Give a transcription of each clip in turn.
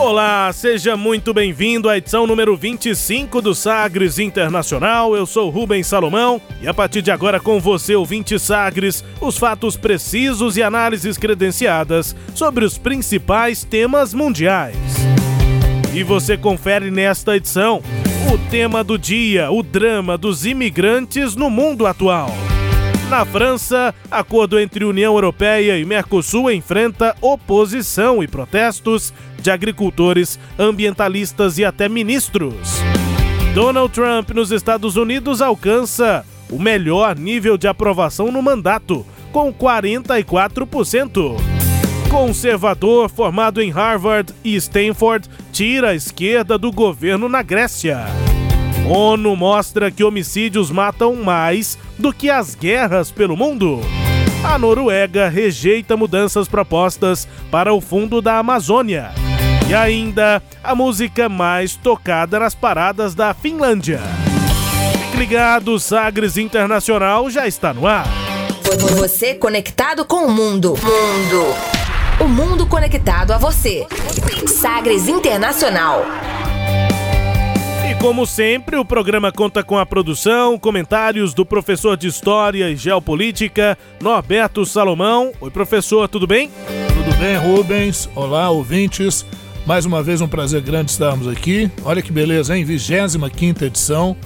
Olá, seja muito bem-vindo à edição número 25 do Sagres Internacional. Eu sou Rubens Salomão e a partir de agora com você, ouvinte Sagres, os fatos precisos e análises credenciadas sobre os principais temas mundiais. E você confere nesta edição o tema do dia, o drama dos imigrantes no mundo atual. Na França, acordo entre União Europeia e Mercosul enfrenta oposição e protestos de agricultores, ambientalistas e até ministros. Donald Trump nos Estados Unidos alcança o melhor nível de aprovação no mandato, com 44%. Conservador formado em Harvard e Stanford tira a esquerda do governo na Grécia. ONU mostra que homicídios matam mais do que as guerras pelo mundo. A Noruega rejeita mudanças propostas para o fundo da Amazônia. E ainda a música mais tocada nas paradas da Finlândia. Ligado, Sagres Internacional já está no ar. Você conectado com o mundo. Mundo. O mundo conectado a você. Sagres Internacional. Como sempre, o programa conta com a produção, comentários do professor de História e Geopolítica, Norberto Salomão. Oi, professor, tudo bem? Tudo bem, Rubens? Olá, ouvintes. Mais uma vez um prazer grande estarmos aqui. Olha que beleza, hein? 25 edição.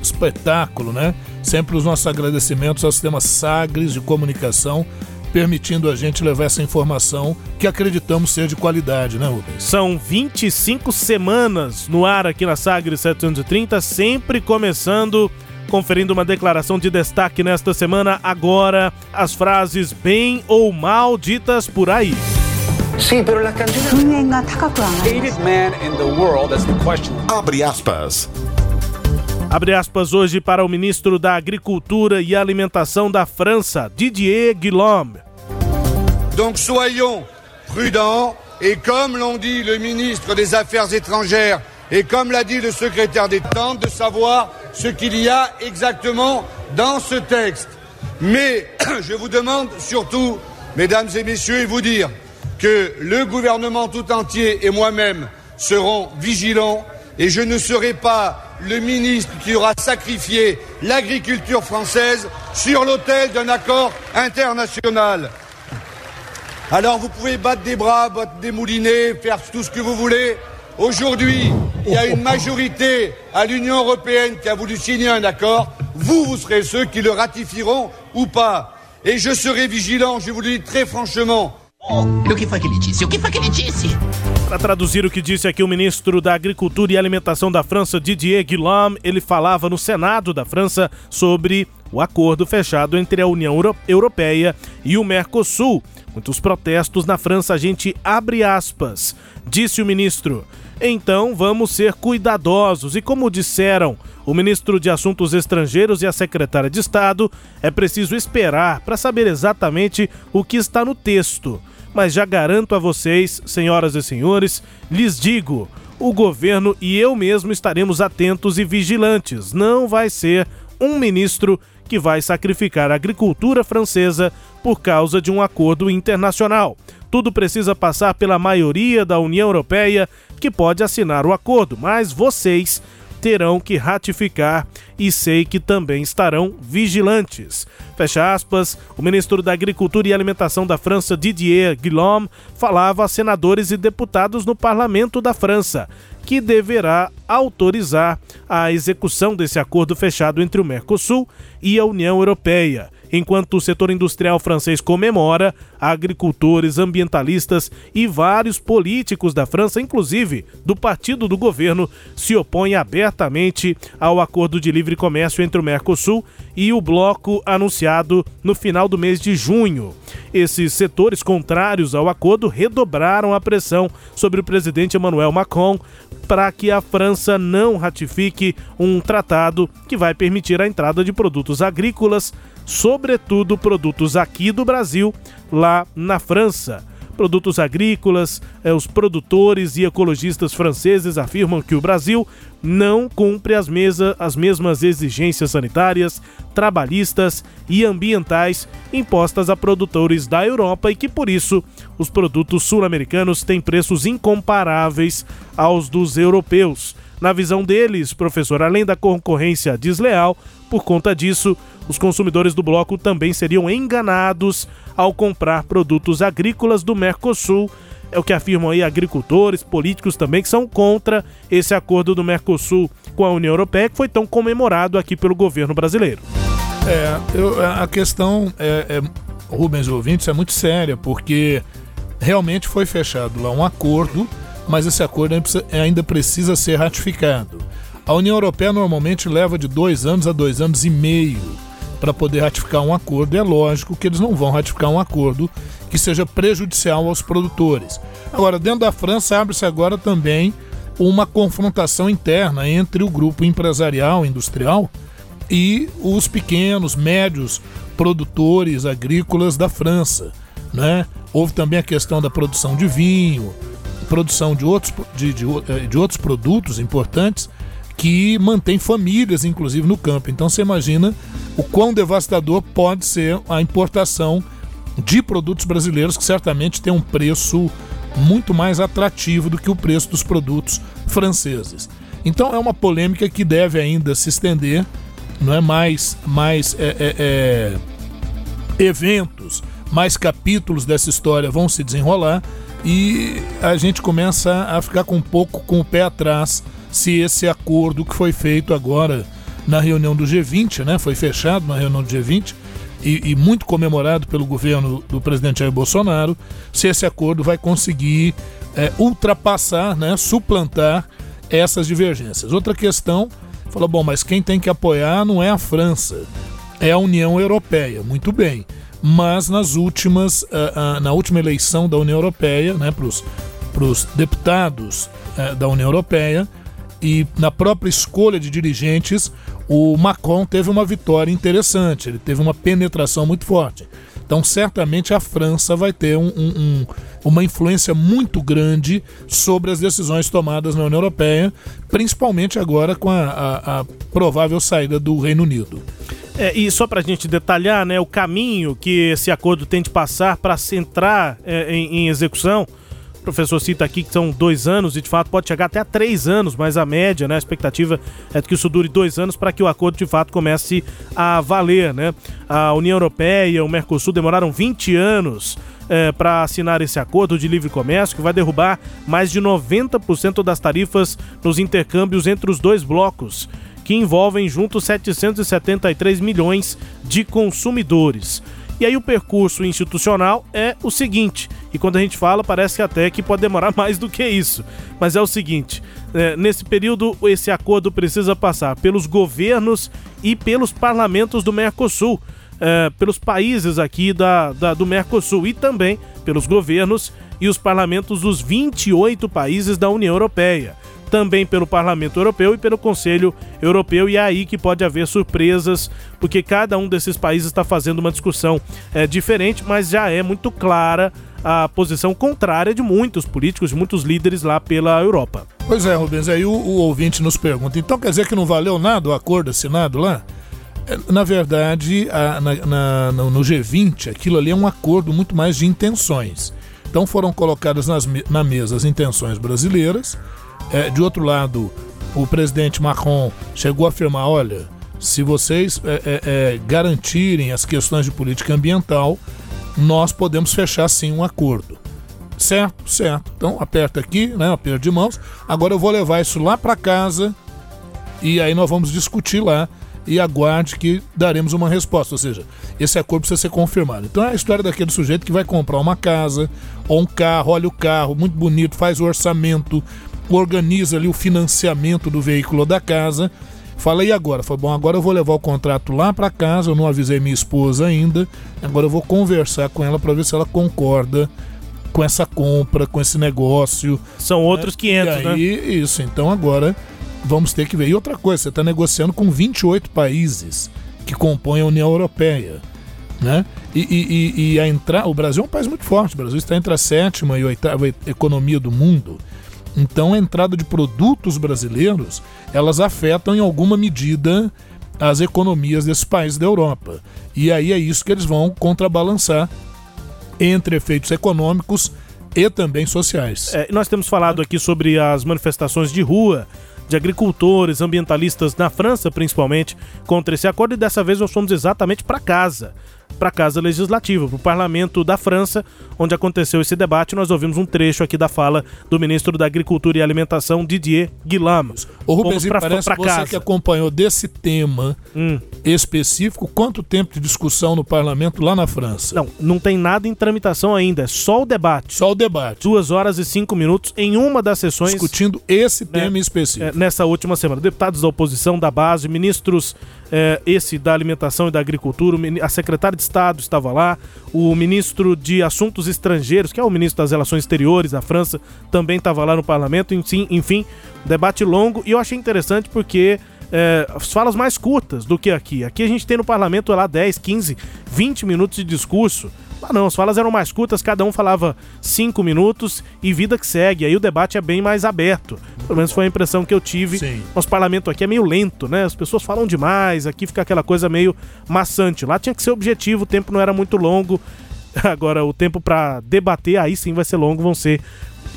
Espetáculo, né? Sempre os nossos agradecimentos ao sistema Sagres de comunicação permitindo a gente levar essa informação que acreditamos ser de qualidade, né, Rubens? São 25 semanas no ar aqui na Sagres 730, sempre começando conferindo uma declaração de destaque nesta semana. Agora, as frases bem ou mal ditas por aí. Sim, pero la canción hated man in the world, that's the question. Abre aspas. Abre aspas hoje para o ministro da Agricultura e Alimentação da França, Didier Guillaume. Donc soyons prudents et comme l'ont dit le ministre des Affaires étrangères et comme l'a dit le secrétaire d'État, de savoir ce qu'il y a exactement dans ce texte. Mais je vous demande surtout, mesdames et messieurs, et vous dire que le gouvernement tout entier et moi-même serons vigilants et je ne serai pas le ministre qui aura sacrifié l'agriculture française sur l'autel d'un accord international. Alors vous pouvez battre des bras, battre des moulinets, faire tout ce que vous voulez. Aujourd'hui, il y a une majorité à l'Union européenne qui a voulu signer un accord. Vous, vous serez ceux qui le ratifieront ou pas. Et je serai vigilant, je vous le dis très franchement. O que foi que ele disse? O que foi que ele disse? Para traduzir o que disse aqui o ministro da Agricultura e Alimentação da França, Didier Guillaume, ele falava no Senado da França sobre o acordo fechado entre a União Europeia e o Mercosul. Muitos protestos na França, a gente abre aspas, disse o ministro. Então vamos ser cuidadosos e, como disseram o ministro de Assuntos Estrangeiros e a secretária de Estado, é preciso esperar para saber exatamente o que está no texto mas já garanto a vocês, senhoras e senhores, lhes digo: o governo e eu mesmo estaremos atentos e vigilantes. Não vai ser um ministro que vai sacrificar a agricultura francesa por causa de um acordo internacional. Tudo precisa passar pela maioria da União Europeia, que pode assinar o acordo, mas vocês terão que ratificar e sei que também estarão vigilantes. Fecha aspas, o ministro da Agricultura e Alimentação da França, Didier Guillaume, falava a senadores e deputados no parlamento da França, que deverá autorizar a execução desse acordo fechado entre o Mercosul e a União Europeia. Enquanto o setor industrial francês comemora, agricultores, ambientalistas e vários políticos da França, inclusive do partido do governo, se opõem abertamente ao acordo de livre comércio entre o Mercosul e o bloco anunciado no final do mês de junho. Esses setores contrários ao acordo redobraram a pressão sobre o presidente Emmanuel Macron para que a França não ratifique um tratado que vai permitir a entrada de produtos agrícolas, sobretudo produtos aqui do Brasil, lá na França produtos agrícolas, eh, os produtores e ecologistas franceses afirmam que o Brasil não cumpre as, mesa, as mesmas exigências sanitárias, trabalhistas e ambientais impostas a produtores da Europa e que, por isso, os produtos sul-americanos têm preços incomparáveis aos dos europeus. Na visão deles, professor, além da concorrência desleal, por conta disso, os consumidores do bloco também seriam enganados ao comprar produtos agrícolas do Mercosul. É o que afirmam aí agricultores, políticos também, que são contra esse acordo do Mercosul com a União Europeia, que foi tão comemorado aqui pelo governo brasileiro. É, eu, a questão, é, é, Rubens ouvintes, é muito séria, porque realmente foi fechado lá um acordo, mas esse acordo ainda precisa ser ratificado. A União Europeia normalmente leva de dois anos a dois anos e meio para poder ratificar um acordo. É lógico que eles não vão ratificar um acordo que seja prejudicial aos produtores. Agora, dentro da França, abre-se agora também uma confrontação interna entre o grupo empresarial, industrial, e os pequenos, médios produtores agrícolas da França. Né? Houve também a questão da produção de vinho, produção de outros, de, de, de outros produtos importantes que mantém famílias, inclusive, no campo. Então você imagina o quão devastador pode ser a importação de produtos brasileiros que certamente tem um preço muito mais atrativo do que o preço dos produtos franceses. Então é uma polêmica que deve ainda se estender, não é mais mais é, é, é, eventos, mais capítulos dessa história vão se desenrolar e a gente começa a ficar com um pouco com o pé atrás se esse acordo que foi feito agora na reunião do G20, né, foi fechado na reunião do G20 e, e muito comemorado pelo governo do presidente Jair Bolsonaro, se esse acordo vai conseguir é, ultrapassar, né, suplantar essas divergências. Outra questão, falou, bom, mas quem tem que apoiar não é a França, é a União Europeia. Muito bem. Mas nas últimas, uh, uh, na última eleição da União Europeia, né, para os deputados uh, da União Europeia, e na própria escolha de dirigentes, o Macron teve uma vitória interessante, ele teve uma penetração muito forte. Então, certamente a França vai ter um, um, um, uma influência muito grande sobre as decisões tomadas na União Europeia, principalmente agora com a, a, a provável saída do Reino Unido. É, e só para a gente detalhar né, o caminho que esse acordo tem de passar para entrar é, em, em execução, o professor cita aqui que são dois anos e de fato pode chegar até a três anos, mas a média, né, a expectativa é que isso dure dois anos para que o acordo de fato comece a valer. Né? A União Europeia e o Mercosul demoraram 20 anos é, para assinar esse acordo de livre comércio que vai derrubar mais de 90% das tarifas nos intercâmbios entre os dois blocos, que envolvem juntos 773 milhões de consumidores. E aí o percurso institucional é o seguinte, e quando a gente fala parece até que pode demorar mais do que isso, mas é o seguinte, é, nesse período esse acordo precisa passar pelos governos e pelos parlamentos do Mercosul, é, pelos países aqui da, da, do Mercosul e também pelos governos e os parlamentos dos 28 países da União Europeia também pelo Parlamento Europeu e pelo Conselho Europeu, e é aí que pode haver surpresas, porque cada um desses países está fazendo uma discussão é, diferente, mas já é muito clara a posição contrária de muitos políticos, de muitos líderes lá pela Europa. Pois é, Rubens, aí o, o ouvinte nos pergunta, então quer dizer que não valeu nada o acordo assinado lá? É, na verdade, a, na, na, no G20, aquilo ali é um acordo muito mais de intenções. Então foram colocadas nas, na mesa as intenções brasileiras, é, de outro lado, o presidente Macron chegou a afirmar: olha, se vocês é, é, é, garantirem as questões de política ambiental, nós podemos fechar sim um acordo. Certo? Certo. Então aperta aqui, né? Aperto de mãos. Agora eu vou levar isso lá para casa e aí nós vamos discutir lá e aguarde que daremos uma resposta. Ou seja, esse acordo precisa ser confirmado. Então é a história daquele sujeito que vai comprar uma casa ou um carro, olha o carro, muito bonito, faz o orçamento, organiza ali o financiamento do veículo da casa. Fala, e agora? Falei, bom, agora eu vou levar o contrato lá para casa, eu não avisei minha esposa ainda, agora eu vou conversar com ela para ver se ela concorda com essa compra, com esse negócio. São outros 500, e aí, né? Isso, então agora vamos ter que ver. E outra coisa, você está negociando com 28 países que compõem a União Europeia. Né? E, e, e a entrar, o Brasil é um país muito forte, o Brasil está entre a sétima e oitava economia do mundo. Então a entrada de produtos brasileiros, elas afetam em alguma medida as economias desses países da Europa. E aí é isso que eles vão contrabalançar entre efeitos econômicos e também sociais. É, nós temos falado aqui sobre as manifestações de rua de agricultores, ambientalistas na França, principalmente, contra esse acordo, e dessa vez nós fomos exatamente para casa para a Casa Legislativa, para o Parlamento da França, onde aconteceu esse debate. Nós ouvimos um trecho aqui da fala do ministro da Agricultura e Alimentação, Didier Guillaume. O Rubens, pra, parece pra você casa. que acompanhou desse tema hum. específico, quanto tempo de discussão no Parlamento lá na França? Não, não tem nada em tramitação ainda, é só o debate. Só o debate. Duas horas e cinco minutos em uma das sessões. Discutindo esse né, tema específico. É, nessa última semana. Deputados da oposição, da base, ministros, é, esse da alimentação e da agricultura, a secretária de de Estado estava lá, o ministro de Assuntos Estrangeiros, que é o ministro das Relações Exteriores da França, também estava lá no parlamento. Enfim, debate longo e eu achei interessante porque é, falas mais curtas do que aqui. Aqui a gente tem no parlamento lá 10, 15, 20 minutos de discurso. Lá não, as falas eram mais curtas, cada um falava 5 minutos e vida que segue. Aí o debate é bem mais aberto. Pelo menos foi a impressão que eu tive. Sim. Nosso parlamento aqui é meio lento, né? As pessoas falam demais, aqui fica aquela coisa meio maçante. Lá tinha que ser objetivo, o tempo não era muito longo. Agora, o tempo para debater aí sim vai ser longo, vão ser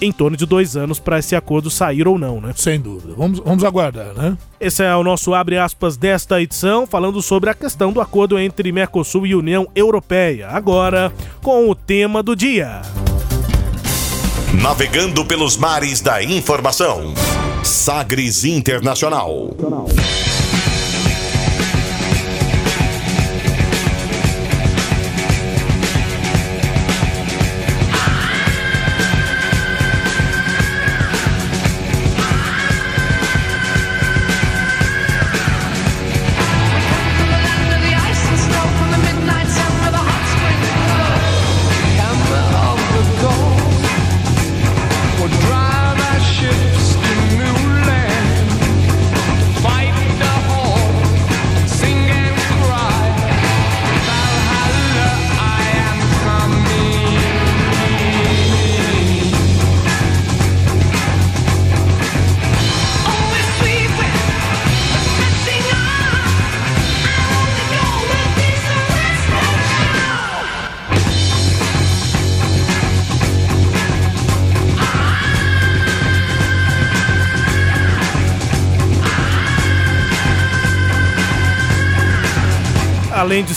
em torno de dois anos para esse acordo sair ou não, né? Sem dúvida. Vamos, vamos aguardar, né? Esse é o nosso abre aspas desta edição, falando sobre a questão do acordo entre Mercosul e União Europeia. Agora, com o tema do dia. Navegando pelos mares da informação. Sagres Internacional. além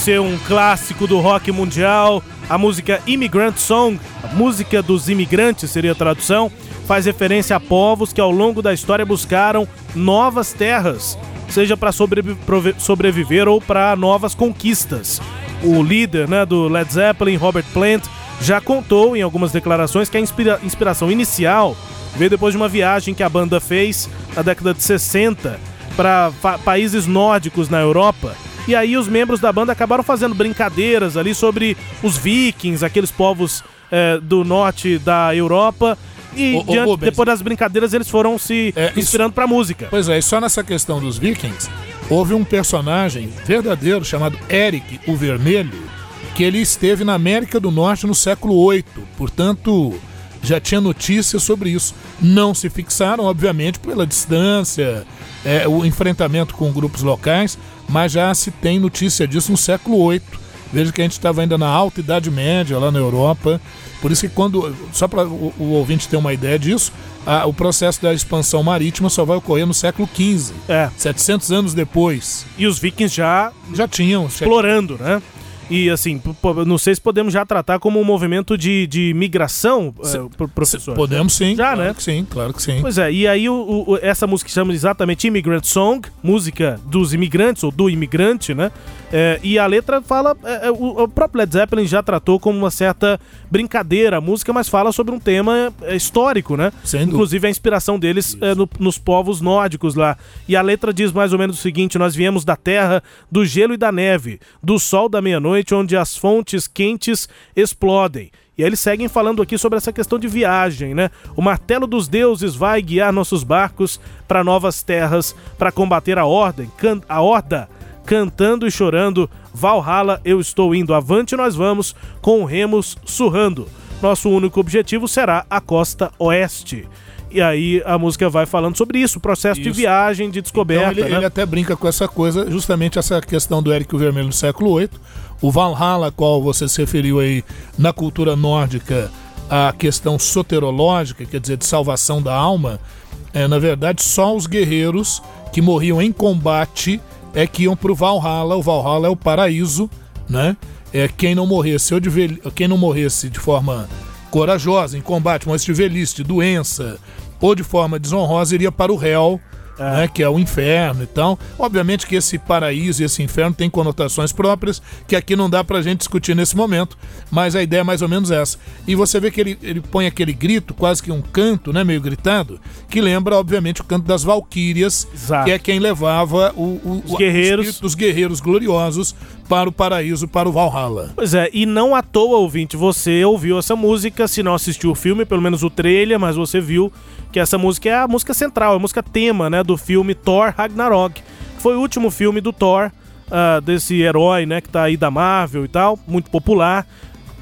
ser um clássico do rock mundial, a música Immigrant Song, a música dos imigrantes seria a tradução, faz referência a povos que ao longo da história buscaram novas terras, seja para sobreviver ou para novas conquistas. O líder né, do Led Zeppelin, Robert Plant, já contou em algumas declarações que a inspira inspiração inicial veio depois de uma viagem que a banda fez na década de 60 para países nórdicos na Europa e aí os membros da banda acabaram fazendo brincadeiras ali sobre os vikings, aqueles povos é, do norte da Europa. E ô, diante, ô, depois das brincadeiras eles foram se é, inspirando para música. Pois é, e só nessa questão dos vikings, houve um personagem verdadeiro chamado Eric o Vermelho, que ele esteve na América do Norte no século VIII. Portanto, já tinha notícias sobre isso. Não se fixaram, obviamente, pela distância, é, o enfrentamento com grupos locais, mas já se tem notícia disso no século VIII. Veja que a gente estava ainda na alta Idade Média, lá na Europa. Por isso que quando, só para o, o, ouvinte ter uma ideia disso, a, o processo da expansão marítima só vai ocorrer no século XV, é. 700 anos depois. E os vikings já já tinham explorando, né? E assim, não sei se podemos já tratar como um movimento de, de migração, se, uh, professor. Podemos sim. Já, claro né? Que sim, claro que sim. Pois é, e aí o, o, essa música chama exatamente Immigrant Song, música dos imigrantes, ou do imigrante, né? É, e a letra fala. É, o, o, próprio Led Zeppelin já tratou como uma certa brincadeira a música, mas fala sobre um tema histórico, né? Inclusive a inspiração deles no, nos povos nórdicos lá. E a letra diz mais ou menos o seguinte: Nós viemos da terra, do gelo e da neve, do sol da meia-noite, onde as fontes quentes explodem. E aí eles seguem falando aqui sobre essa questão de viagem, né? O martelo dos deuses vai guiar nossos barcos para novas terras, para combater a ordem, a horda, cantando e chorando. Valhalla, eu estou indo avante, nós vamos com remos surrando. Nosso único objetivo será a costa oeste. E aí a música vai falando sobre isso, processo isso. de viagem, de descoberta. Então ele, né? ele, até brinca com essa coisa, justamente essa questão do Érico Vermelho no século VIII. O Valhalla, qual você se referiu aí na cultura nórdica, a questão soterológica, quer dizer, de salvação da alma, é, na verdade, só os guerreiros que morriam em combate é que iam para o Valhalla. O Valhalla é o paraíso, né? É quem não morresse, ou de quem não morresse de forma corajosa em combate, mas de velhice, de doença ou de forma desonrosa, iria para o réu, é. Né, que é o inferno e tal. Obviamente que esse paraíso e esse inferno tem conotações próprias que aqui não dá pra gente discutir nesse momento, mas a ideia é mais ou menos essa. E você vê que ele, ele põe aquele grito, quase que um canto, né, meio gritado, que lembra, obviamente, o canto das valquírias, Exato. que é quem levava o, o, os guerreiros. dos guerreiros gloriosos para o paraíso, para o Valhalla. Pois é, e não à toa, ouvinte, você ouviu essa música, se não assistiu o filme, pelo menos o trailer, mas você viu que essa música é a música central, é a música tema, né, do filme Thor Ragnarok. Foi o último filme do Thor, uh, desse herói, né, que tá aí da Marvel e tal, muito popular.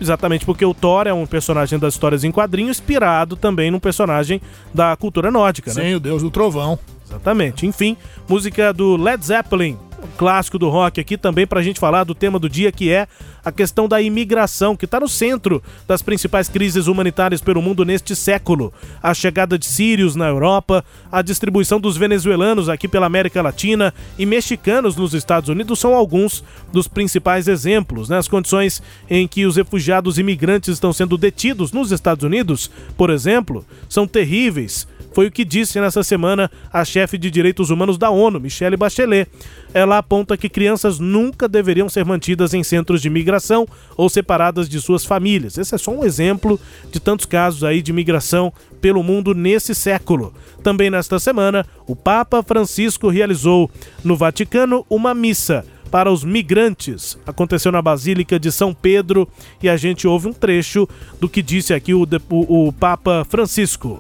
Exatamente porque o Thor é um personagem das histórias em quadrinho, inspirado também num personagem da cultura nórdica, né? Sim, o deus do trovão. Exatamente. Enfim, música do Led Zeppelin, clássico do rock aqui também para a gente falar do tema do dia que é a questão da imigração, que está no centro das principais crises humanitárias pelo mundo neste século. A chegada de sírios na Europa, a distribuição dos venezuelanos aqui pela América Latina e mexicanos nos Estados Unidos são alguns dos principais exemplos. Né? As condições em que os refugiados imigrantes estão sendo detidos nos Estados Unidos, por exemplo, são terríveis foi o que disse nessa semana a chefe de direitos humanos da ONU, Michelle Bachelet. Ela aponta que crianças nunca deveriam ser mantidas em centros de migração ou separadas de suas famílias. Esse é só um exemplo de tantos casos aí de migração pelo mundo nesse século. Também nesta semana, o Papa Francisco realizou no Vaticano uma missa para os migrantes. Aconteceu na Basílica de São Pedro e a gente ouve um trecho do que disse aqui o, o, o Papa Francisco.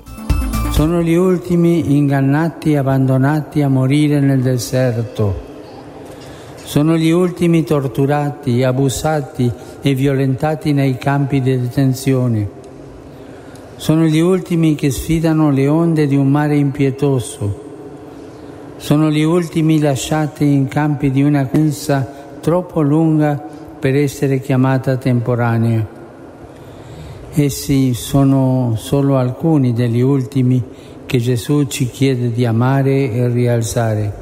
Sono gli ultimi ingannati e abbandonati a morire nel deserto. Sono gli ultimi torturati, abusati e violentati nei campi di detenzione. Sono gli ultimi che sfidano le onde di un mare impietoso. Sono gli ultimi lasciati in campi di una pensa troppo lunga per essere chiamata temporanea. Essi sono solo alcuni degli ultimi che Gesù ci chiede di amare e rialzare.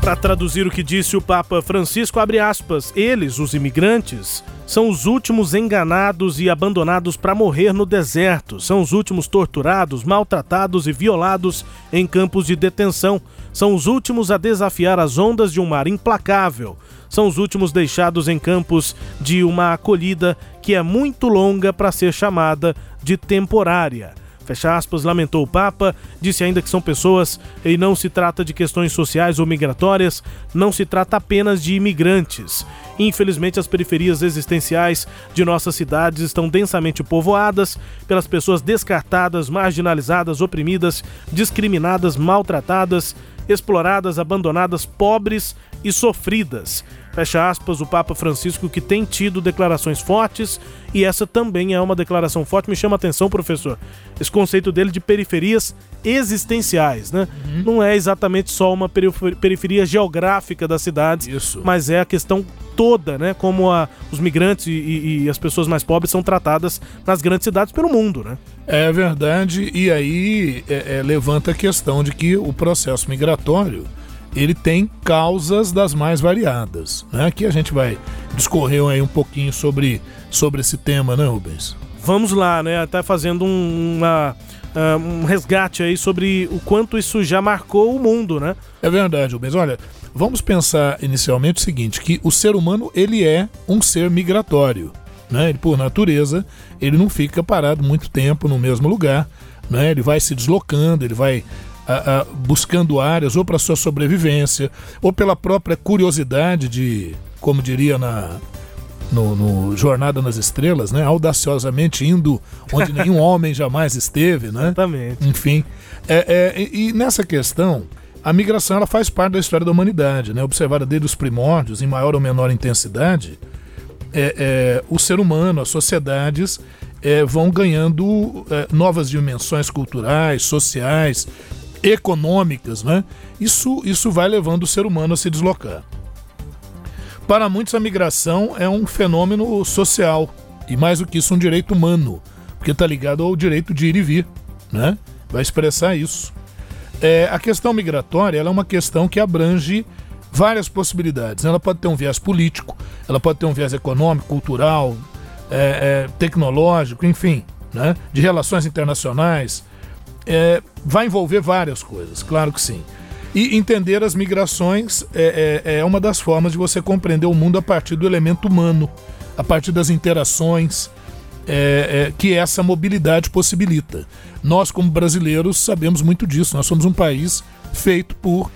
Para traduzir o que disse o Papa Francisco, abre aspas, eles, os imigrantes, são os últimos enganados e abandonados para morrer no deserto, são os últimos torturados, maltratados e violados em campos de detenção, são os últimos a desafiar as ondas de um mar implacável, são os últimos deixados em campos de uma acolhida que é muito longa para ser chamada de temporária. Fecha aspas, lamentou o Papa, disse ainda que são pessoas e não se trata de questões sociais ou migratórias, não se trata apenas de imigrantes. Infelizmente, as periferias existenciais de nossas cidades estão densamente povoadas pelas pessoas descartadas, marginalizadas, oprimidas, discriminadas, maltratadas, exploradas, abandonadas, pobres e sofridas. Fecha aspas, o Papa Francisco que tem tido declarações fortes e essa também é uma declaração forte. Me chama a atenção, professor, esse conceito dele de periferias existenciais, né? Uhum. Não é exatamente só uma periferia geográfica das cidades, Isso. mas é a questão toda, né? Como a, os migrantes e, e, as pessoas mais pobres são tratadas nas grandes cidades pelo mundo, né? É verdade, e aí é, é, levanta a questão de que o processo migratório ele tem causas das mais variadas. Né? Aqui a gente vai discorrer aí um pouquinho sobre, sobre esse tema, né, Rubens? Vamos lá, né? Até fazendo um, uma, uh, um resgate aí sobre o quanto isso já marcou o mundo, né? É verdade, Rubens. Olha, vamos pensar inicialmente o seguinte, que o ser humano, ele é um ser migratório, né? Ele, por natureza, ele não fica parado muito tempo no mesmo lugar, né? Ele vai se deslocando, ele vai a, a, buscando áreas ou para sua sobrevivência ou pela própria curiosidade de, como diria na no, no, Jornada nas Estrelas, né? Audaciosamente indo onde nenhum homem jamais esteve, né? Exatamente. Enfim, é, é, e nessa questão a migração ela faz parte da história da humanidade, né? Observada desde os primórdios, em maior ou menor intensidade, é, é, o ser humano, as sociedades é, vão ganhando é, novas dimensões culturais, sociais, econômicas, né? Isso, isso vai levando o ser humano a se deslocar. Para muitos, a migração é um fenômeno social e, mais do que isso, um direito humano, porque está ligado ao direito de ir e vir, né? Vai expressar isso. É, a questão migratória é uma questão que abrange várias possibilidades. Ela pode ter um viés político, ela pode ter um viés econômico, cultural, é, é, tecnológico, enfim, né? de relações internacionais. É, vai envolver várias coisas, claro que sim. E entender as migrações é, é, é uma das formas de você compreender o mundo a partir do elemento humano, a partir das interações, é, é, que essa mobilidade possibilita. Nós, como brasileiros, sabemos muito disso. Nós somos um país feito por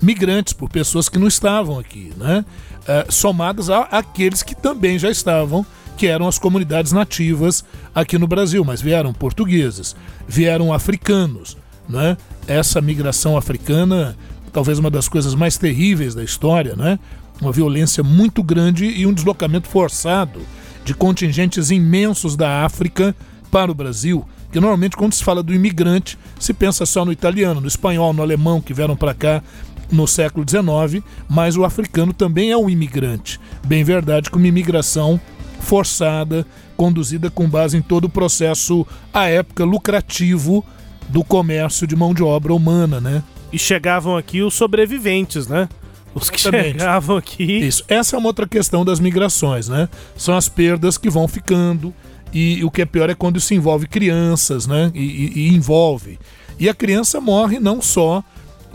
migrantes, por pessoas que não estavam aqui, né? É, somadas a aqueles que também já estavam, que eram as comunidades nativas aqui no Brasil, mas vieram portugueses, vieram africanos, né? Essa migração africana, talvez uma das coisas mais terríveis da história, né? Uma violência muito grande e um deslocamento forçado de contingentes imensos da África para o Brasil. Que normalmente, quando se fala do imigrante, se pensa só no italiano, no espanhol, no alemão que vieram para cá no século XIX, mas o africano também é um imigrante. Bem verdade que uma imigração forçada, conduzida com base em todo o processo, à época, lucrativo do comércio de mão de obra humana, né? E chegavam aqui os sobreviventes, né? Os que Exatamente. chegavam aqui. Isso. Essa é uma outra questão das migrações, né? São as perdas que vão ficando. E, o que é pior é quando isso envolve crianças, né? E, e, e envolve. E a criança morre não só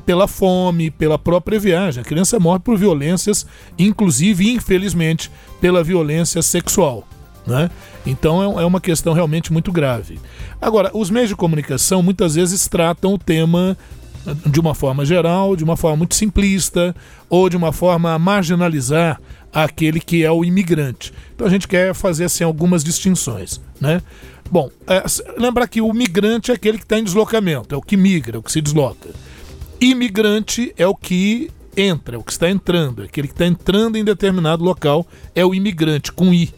pela fome, pela própria viagem. A criança morre por violências, inclusive, infelizmente, pela violência sexual. Né? Então é, é uma questão realmente muito grave. Agora, os meios de comunicação muitas vezes tratam o tema de uma forma geral, de uma forma muito simplista, ou de uma forma a marginalizar aquele que é o imigrante. Então a gente quer fazer assim algumas distinções, né? Bom, é, lembrar que o migrante é aquele que está em deslocamento, é o que migra, é o que se desloca. Imigrante é o que entra, é o que está entrando, é aquele que está entrando em determinado local, é o imigrante com I.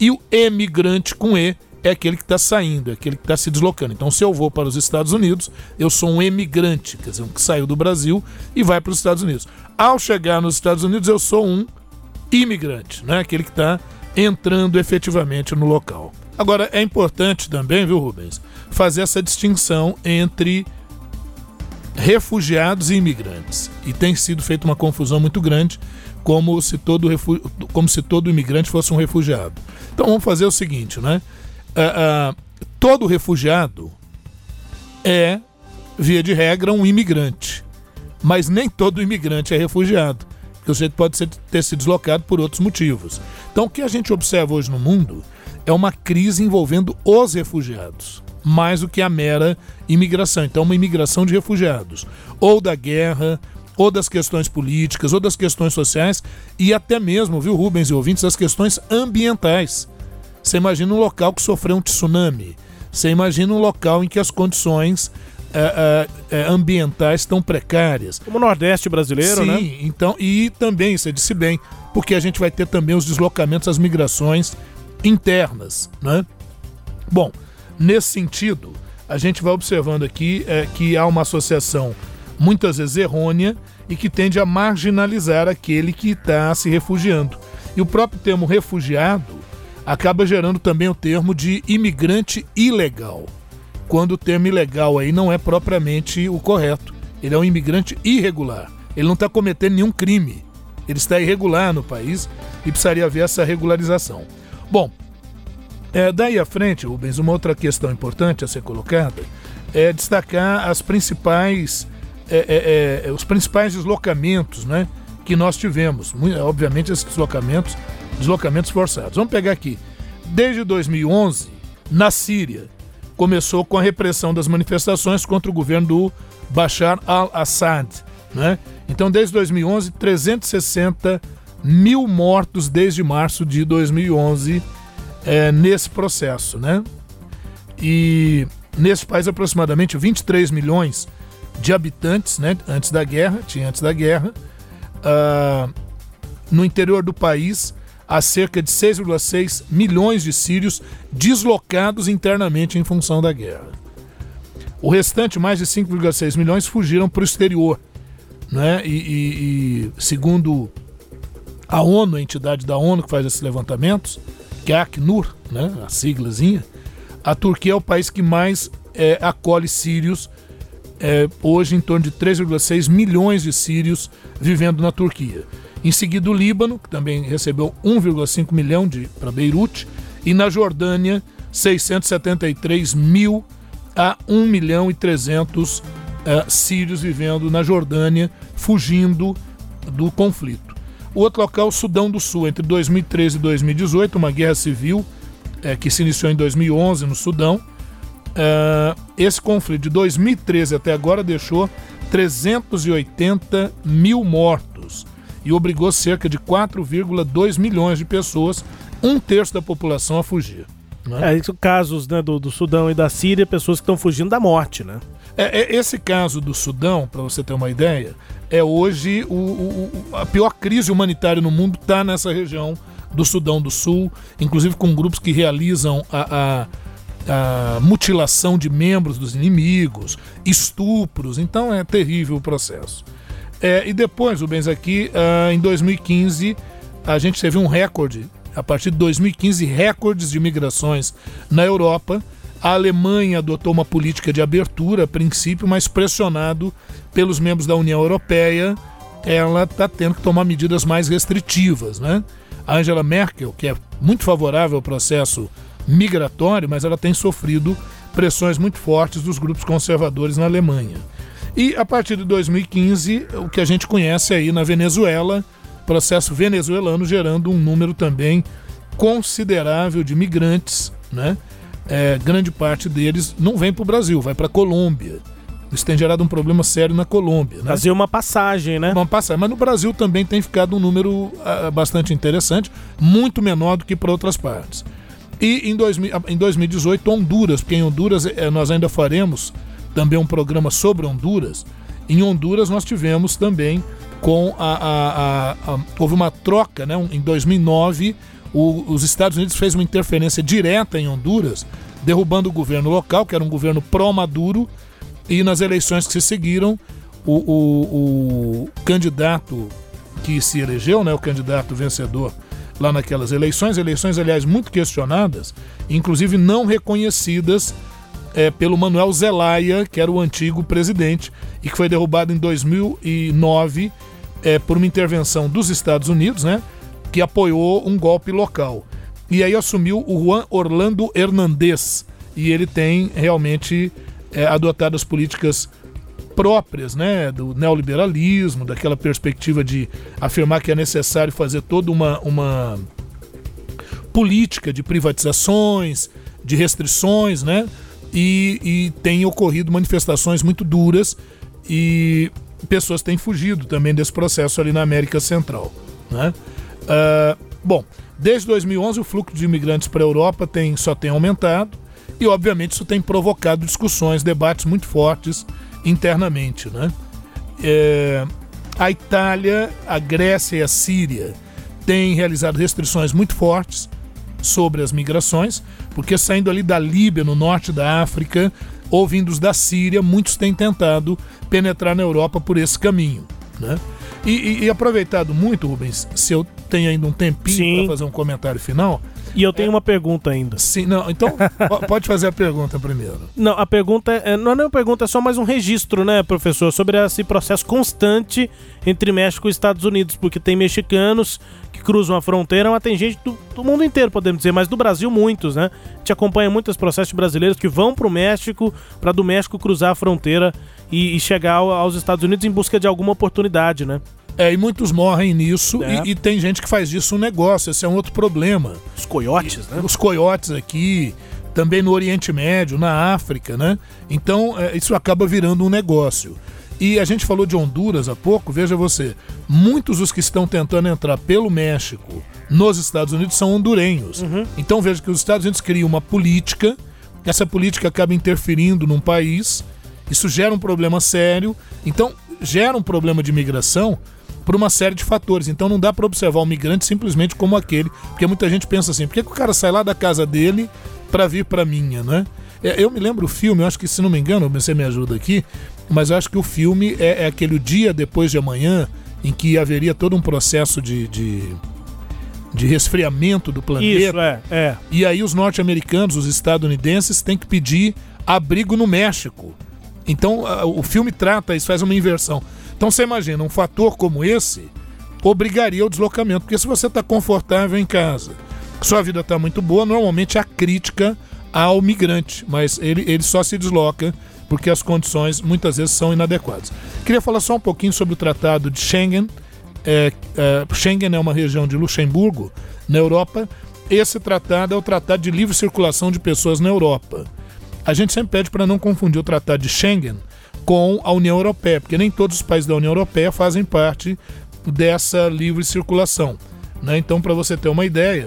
E o emigrante com E é aquele que está saindo, é aquele que está se deslocando. Então, se eu vou para os Estados Unidos, eu sou um emigrante, quer dizer, um que saiu do Brasil e vai para os Estados Unidos. Ao chegar nos Estados Unidos, eu sou um imigrante, né? aquele que está entrando efetivamente no local. Agora, é importante também, viu, Rubens, fazer essa distinção entre refugiados e imigrantes. E tem sido feita uma confusão muito grande, como se todo, como se todo imigrante fosse um refugiado. Então vamos fazer o seguinte, né? uh, uh, todo refugiado é, via de regra, um imigrante. Mas nem todo imigrante é refugiado. Porque o sujeito pode ser, ter se deslocado por outros motivos. Então, o que a gente observa hoje no mundo é uma crise envolvendo os refugiados, mais do que a mera imigração. Então, uma imigração de refugiados, ou da guerra, ou das questões políticas, ou das questões sociais, e até mesmo, viu, Rubens e ouvintes, das questões ambientais. Você imagina um local que sofreu um tsunami. Você imagina um local em que as condições é, é, é ambientais estão precárias. Como o Nordeste brasileiro, Sim, né? Sim, então, e também, você disse bem, porque a gente vai ter também os deslocamentos, as migrações internas, né? Bom, nesse sentido, a gente vai observando aqui é, que há uma associação muitas vezes errônea e que tende a marginalizar aquele que está se refugiando. E o próprio termo refugiado acaba gerando também o termo de imigrante ilegal, quando o termo ilegal aí não é propriamente o correto. Ele é um imigrante irregular. Ele não está cometendo nenhum crime. Ele está irregular no país e precisaria haver essa regularização. Bom, é, daí à frente, Rubens, uma outra questão importante a ser colocada é destacar as principais, é, é, é os principais deslocamentos né, que nós tivemos. Obviamente, esses deslocamentos, deslocamentos forçados. Vamos pegar aqui. Desde 2011, na Síria, começou com a repressão das manifestações contra o governo do Bashar al-Assad. Né? Então, desde 2011, 360 mil mortos desde março de 2011 é, nesse processo. Né? E nesse país, aproximadamente 23 milhões de habitantes né, antes da guerra, tinha antes da guerra. Uh, no interior do país, há cerca de 6,6 milhões de sírios deslocados internamente em função da guerra. O restante, mais de 5,6 milhões, fugiram para o exterior. Né? E, e, e, segundo a ONU, a entidade da ONU que faz esses levantamentos, que é a Acnur, né? a siglazinha, a Turquia é o país que mais é, acolhe sírios, é, hoje em torno de 3,6 milhões de sírios vivendo na Turquia. Em seguida, o Líbano, que também recebeu 1,5 milhão para Beirute, e na Jordânia, 673 mil a 1 milhão e 300 uh, eh, sírios vivendo na Jordânia, fugindo do conflito. O outro local, o Sudão do Sul, entre 2013 e 2018, uma guerra civil uh, que se iniciou em 2011 no Sudão. Uh, esse conflito de 2013 até agora deixou 380 mil mortos e obrigou cerca de 4,2 milhões de pessoas, um terço da população, a fugir. Né? É, casos né, do, do Sudão e da Síria, pessoas que estão fugindo da morte, né? É, é, esse caso do Sudão, para você ter uma ideia, é hoje o, o, a pior crise humanitária no mundo está nessa região do Sudão do Sul, inclusive com grupos que realizam a, a, a, mutilação de membros dos inimigos, estupros, então é terrível o processo. É, e depois, o Benz aqui, uh, em 2015, a gente teve um recorde, a partir de 2015, recordes de migrações na Europa. A Alemanha adotou uma política de abertura, a princípio, mas pressionado pelos membros da União Europeia, ela está tendo que tomar medidas mais restritivas. Né? A Angela Merkel, que é muito favorável ao processo migratório, mas ela tem sofrido pressões muito fortes dos grupos conservadores na Alemanha. E a partir de 2015, o que a gente conhece aí na Venezuela, processo venezuelano gerando um número também considerável de migrantes, né? É, grande parte deles não vem para o Brasil, vai para a Colômbia. Isso tem gerado um problema sério na Colômbia. Né? Brasil é uma passagem, né? Uma passagem. Mas no Brasil também tem ficado um número uh, bastante interessante, muito menor do que para outras partes. E em, 2000, em 2018, Honduras, porque em Honduras eh, nós ainda faremos também um programa sobre Honduras. Em Honduras nós tivemos também com a, a, a, a houve uma troca, né? Em 2009 o, os Estados Unidos fez uma interferência direta em Honduras, derrubando o governo local, que era um governo pró-Maduro, e nas eleições que se seguiram o, o, o candidato que se elegeu, né? O candidato vencedor lá naquelas eleições, eleições aliás muito questionadas, inclusive não reconhecidas é, pelo Manuel Zelaya, que era o antigo presidente, e que foi derrubado em 2009 é, por uma intervenção dos Estados Unidos, né, que apoiou um golpe local. E aí assumiu o Juan Orlando Hernandez, e ele tem realmente é, adotado as políticas próprias né, do neoliberalismo, daquela perspectiva de afirmar que é necessário fazer toda uma, uma política de privatizações, de restrições, né? e, e tem ocorrido manifestações muito duras e pessoas têm fugido também desse processo ali na América Central. Né? Uh, bom, desde 2011 o fluxo de imigrantes para a Europa tem, só tem aumentado e, obviamente, isso tem provocado discussões, debates muito fortes internamente. Né? É, a Itália, a Grécia e a Síria têm realizado restrições muito fortes sobre as migrações, porque saindo ali da Líbia, no norte da África, ou vindos da Síria, muitos têm tentado penetrar na Europa por esse caminho. Né? E, e, e aproveitado muito, Rubens, se eu tenho ainda um tempinho para fazer um comentário final. E eu tenho é, uma pergunta ainda. Sim, não, então pode fazer a pergunta primeiro. Não, a pergunta é, não é uma pergunta, é só mais um registro, né, professor, sobre esse processo constante entre México e Estados Unidos, porque tem mexicanos que cruzam a fronteira, mas tem gente do, do mundo inteiro, podemos dizer, mas do Brasil muitos, né? A gente acompanha muitos processos brasileiros que vão para o México, para do México cruzar a fronteira e, e chegar aos Estados Unidos em busca de alguma oportunidade, né? É, e muitos morrem nisso é. e, e, tem gente que faz disso um negócio, esse é um outro problema. Os coiotes, e, né? Os coiotes aqui, também no Oriente Médio, na África, né? Então é, isso acaba virando um negócio. E a gente falou de Honduras há pouco, veja você, muitos dos que estão tentando entrar pelo México nos Estados Unidos são hondurenhos. Uhum. Então veja que os Estados Unidos criam uma política, essa política acaba interferindo num país, isso gera um problema sério, então gera um problema de imigração por uma série de fatores. Então não dá para observar o migrante simplesmente como aquele, porque muita gente pensa assim: por que, que o cara sai lá da casa dele para vir para minha, né? É, eu me lembro o filme, eu acho que se não me engano, você me ajuda aqui, mas acho que o filme é, é aquele dia depois de amanhã em que haveria todo um processo de, de, de resfriamento do planeta. Isso, é, é. E aí os norte-americanos, os estadunidenses, têm que pedir abrigo no México. Então o filme trata isso, faz uma inversão. Então você imagina, um fator como esse obrigaria o deslocamento, porque se você está confortável em casa, sua vida está muito boa, normalmente a crítica ao migrante, mas ele, ele só se desloca porque as condições muitas vezes são inadequadas. Queria falar só um pouquinho sobre o Tratado de Schengen. É, é, Schengen é uma região de Luxemburgo, na Europa. Esse tratado é o Tratado de Livre Circulação de Pessoas na Europa. A gente sempre pede para não confundir o Tratado de Schengen com a União Europeia, porque nem todos os países da União Europeia fazem parte dessa livre circulação. Né? Então, para você ter uma ideia,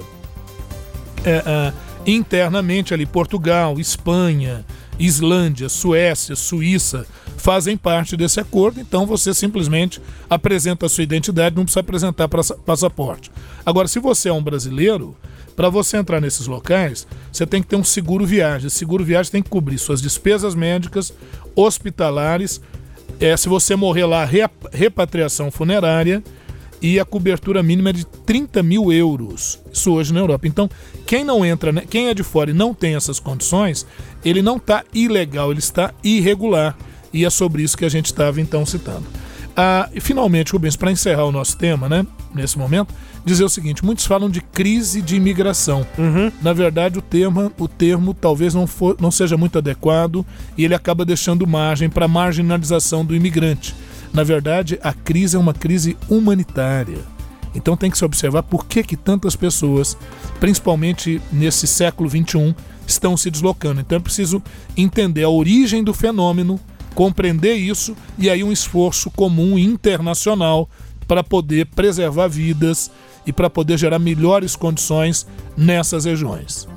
é, é, internamente ali Portugal, Espanha, Islândia, Suécia, Suíça fazem parte desse acordo, então você simplesmente apresenta a sua identidade, não precisa apresentar passaporte. Agora, se você é um brasileiro, para você entrar nesses locais, você tem que ter um seguro viagem. Esse seguro viagem tem que cobrir suas despesas médicas, hospitalares, é, se você morrer lá, repatriação funerária e a cobertura mínima é de 30 mil euros. Isso hoje na Europa. Então, quem não entra, né, quem é de fora e não tem essas condições, ele não está ilegal, ele está irregular. E é sobre isso que a gente estava então citando. Ah, e finalmente, Rubens, para encerrar o nosso tema, né, nesse momento, dizer o seguinte: muitos falam de crise de imigração. Uhum. Na verdade, o termo, o termo talvez não, for, não seja muito adequado e ele acaba deixando margem para a marginalização do imigrante. Na verdade, a crise é uma crise humanitária. Então tem que se observar por que, que tantas pessoas, principalmente nesse século XXI, estão se deslocando. Então é preciso entender a origem do fenômeno, compreender isso e aí um esforço comum internacional para poder preservar vidas e para poder gerar melhores condições nessas regiões.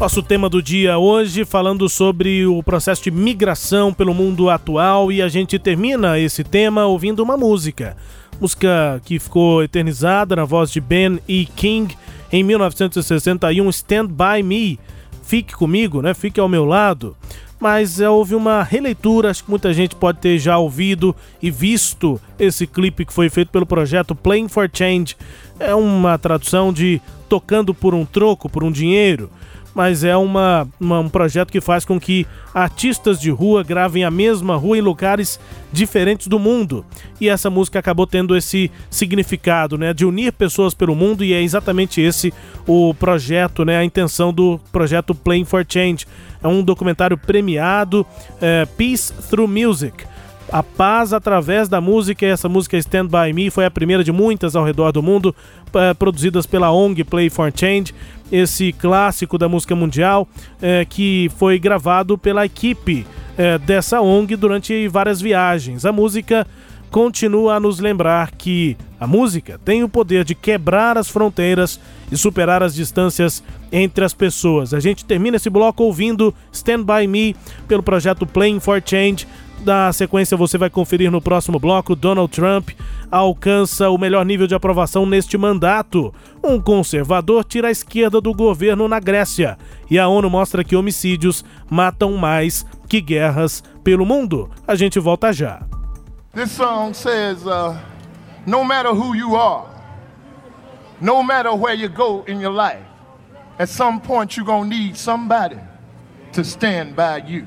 Nosso tema do dia hoje falando sobre o processo de migração pelo mundo atual e a gente termina esse tema ouvindo uma música. Música que ficou eternizada na voz de Ben E. King em 1961, Stand By Me. Fique comigo, né? Fique ao meu lado mas é, houve uma releitura, acho que muita gente pode ter já ouvido e visto esse clipe que foi feito pelo projeto Playing for Change. É uma tradução de tocando por um troco, por um dinheiro mas é uma, uma, um projeto que faz com que artistas de rua gravem a mesma rua em lugares diferentes do mundo. E essa música acabou tendo esse significado, né, de unir pessoas pelo mundo e é exatamente esse o projeto, né, a intenção do projeto Playing for Change. É um documentário premiado, é, Peace Through Music a paz através da música. Essa música Stand By Me foi a primeira de muitas ao redor do mundo, é, produzidas pela ONG Play for Change, esse clássico da música mundial é, que foi gravado pela equipe é, dessa ONG durante várias viagens. A música continua a nos lembrar que a música tem o poder de quebrar as fronteiras e superar as distâncias entre as pessoas. A gente termina esse bloco ouvindo Stand By Me pelo projeto Playing for Change da sequência você vai conferir no próximo bloco. Donald Trump alcança o melhor nível de aprovação neste mandato. Um conservador tira a esquerda do governo na Grécia. E a ONU mostra que homicídios matam mais que guerras pelo mundo. A gente volta já. This song says, uh, no matter who you are, no matter where you go in your life, at some point you're going to need somebody to stand by you.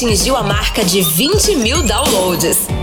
Atingiu a marca de 20 mil downloads.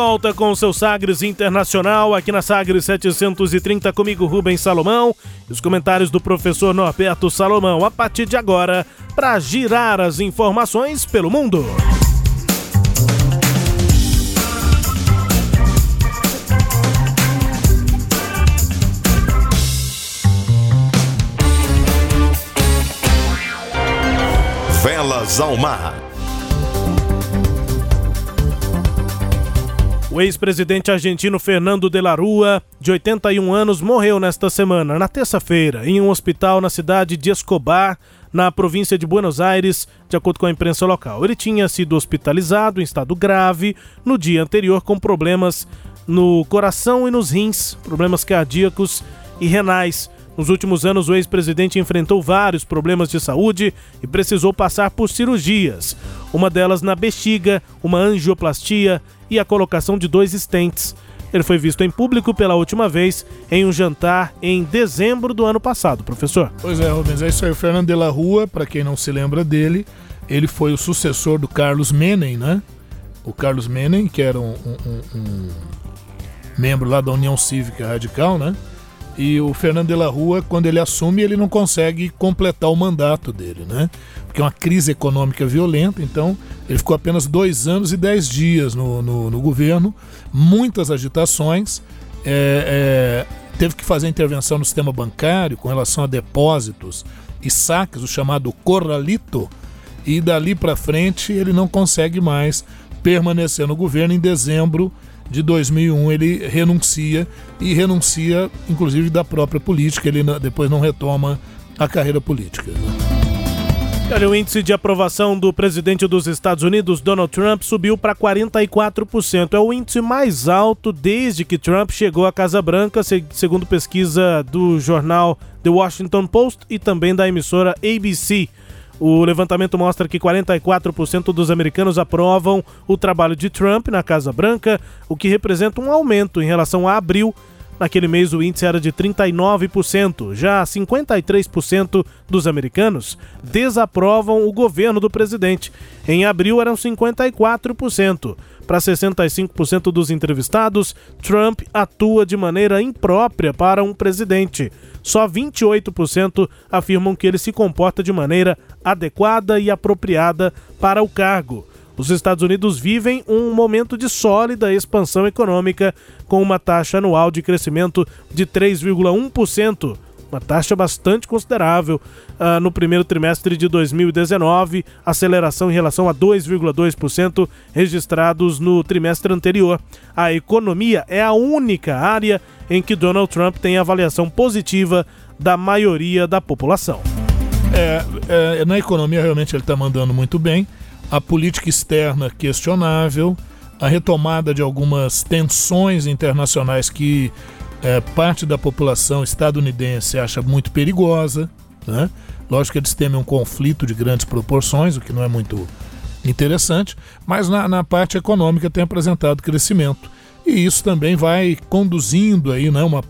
Volta com o seu Sagres Internacional, aqui na Sagres 730, comigo Rubens Salomão, e os comentários do professor Norberto Salomão, a partir de agora, para girar as informações pelo mundo. Velas ao mar. O ex-presidente argentino Fernando de la Rua, de 81 anos, morreu nesta semana, na terça-feira, em um hospital na cidade de Escobar, na província de Buenos Aires, de acordo com a imprensa local. Ele tinha sido hospitalizado em estado grave no dia anterior com problemas no coração e nos rins, problemas cardíacos e renais. Nos últimos anos, o ex-presidente enfrentou vários problemas de saúde e precisou passar por cirurgias, uma delas na bexiga, uma angioplastia e a colocação de dois estentes. Ele foi visto em público pela última vez em um jantar em dezembro do ano passado, professor. Pois é, Rubens, é isso aí. O Fernando de la Rua, para quem não se lembra dele, ele foi o sucessor do Carlos Menem, né? O Carlos Menem, que era um, um, um membro lá da União Cívica Radical, né? E o Fernando de la Rua, quando ele assume, ele não consegue completar o mandato dele, né? Porque é uma crise econômica violenta, então ele ficou apenas dois anos e dez dias no, no, no governo, muitas agitações, é, é, teve que fazer intervenção no sistema bancário com relação a depósitos e saques, o chamado corralito, e dali para frente ele não consegue mais permanecer no governo. Em dezembro de 2001 ele renuncia e renuncia inclusive da própria política, ele depois não retoma a carreira política. Olha, o índice de aprovação do presidente dos Estados Unidos, Donald Trump, subiu para 44%. É o índice mais alto desde que Trump chegou à Casa Branca, segundo pesquisa do jornal The Washington Post e também da emissora ABC. O levantamento mostra que 44% dos americanos aprovam o trabalho de Trump na Casa Branca, o que representa um aumento em relação a abril. Naquele mês, o índice era de 39%. Já 53% dos americanos desaprovam o governo do presidente. Em abril, eram 54%. Para 65% dos entrevistados, Trump atua de maneira imprópria para um presidente. Só 28% afirmam que ele se comporta de maneira adequada e apropriada para o cargo. Os Estados Unidos vivem um momento de sólida expansão econômica, com uma taxa anual de crescimento de 3,1% uma taxa bastante considerável uh, no primeiro trimestre de 2019, aceleração em relação a 2,2% registrados no trimestre anterior. A economia é a única área em que Donald Trump tem avaliação positiva da maioria da população. É, é na economia realmente ele está mandando muito bem. A política externa questionável, a retomada de algumas tensões internacionais que é, parte da população estadunidense acha muito perigosa. Né? Lógico que eles temem um conflito de grandes proporções, o que não é muito interessante, mas na, na parte econômica tem apresentado crescimento. E isso também vai conduzindo aí, né, uma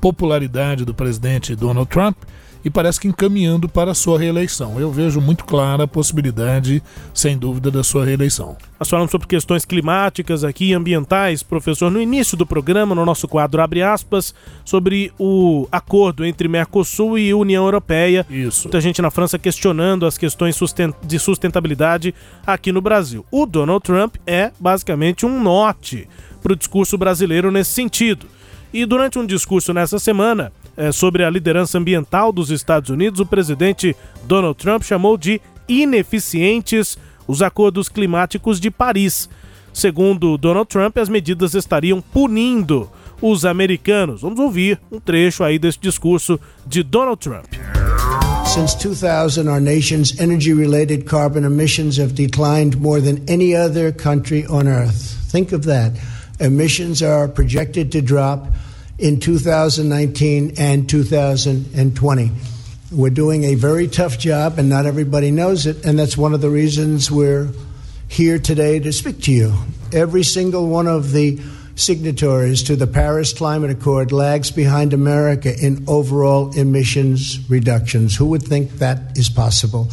popularidade do presidente Donald Trump e parece que encaminhando para a sua reeleição. Eu vejo muito clara a possibilidade, sem dúvida, da sua reeleição. Nós falamos sobre questões climáticas aqui, ambientais, professor, no início do programa, no nosso quadro Abre aspas, sobre o acordo entre Mercosul e União Europeia. Isso. Muita gente na França questionando as questões de sustentabilidade aqui no Brasil. O Donald Trump é basicamente um norte para o discurso brasileiro nesse sentido. E durante um discurso nessa semana, sobre a liderança ambiental dos Estados Unidos, o presidente Donald Trump chamou de ineficientes os acordos climáticos de Paris. Segundo Donald Trump, as medidas estariam punindo os americanos. Vamos ouvir um trecho aí desse discurso de Donald Trump. Since 2000, our nation's energy related carbon emissions have declined more than any other country on earth. Think of that. Emissions are projected to drop in 2019 and 2020. We're doing a very tough job, and not everybody knows it, and that's one of the reasons we're here today to speak to you. Every single one of the signatories to the Paris Climate Accord lags behind America in overall emissions reductions. Who would think that is possible?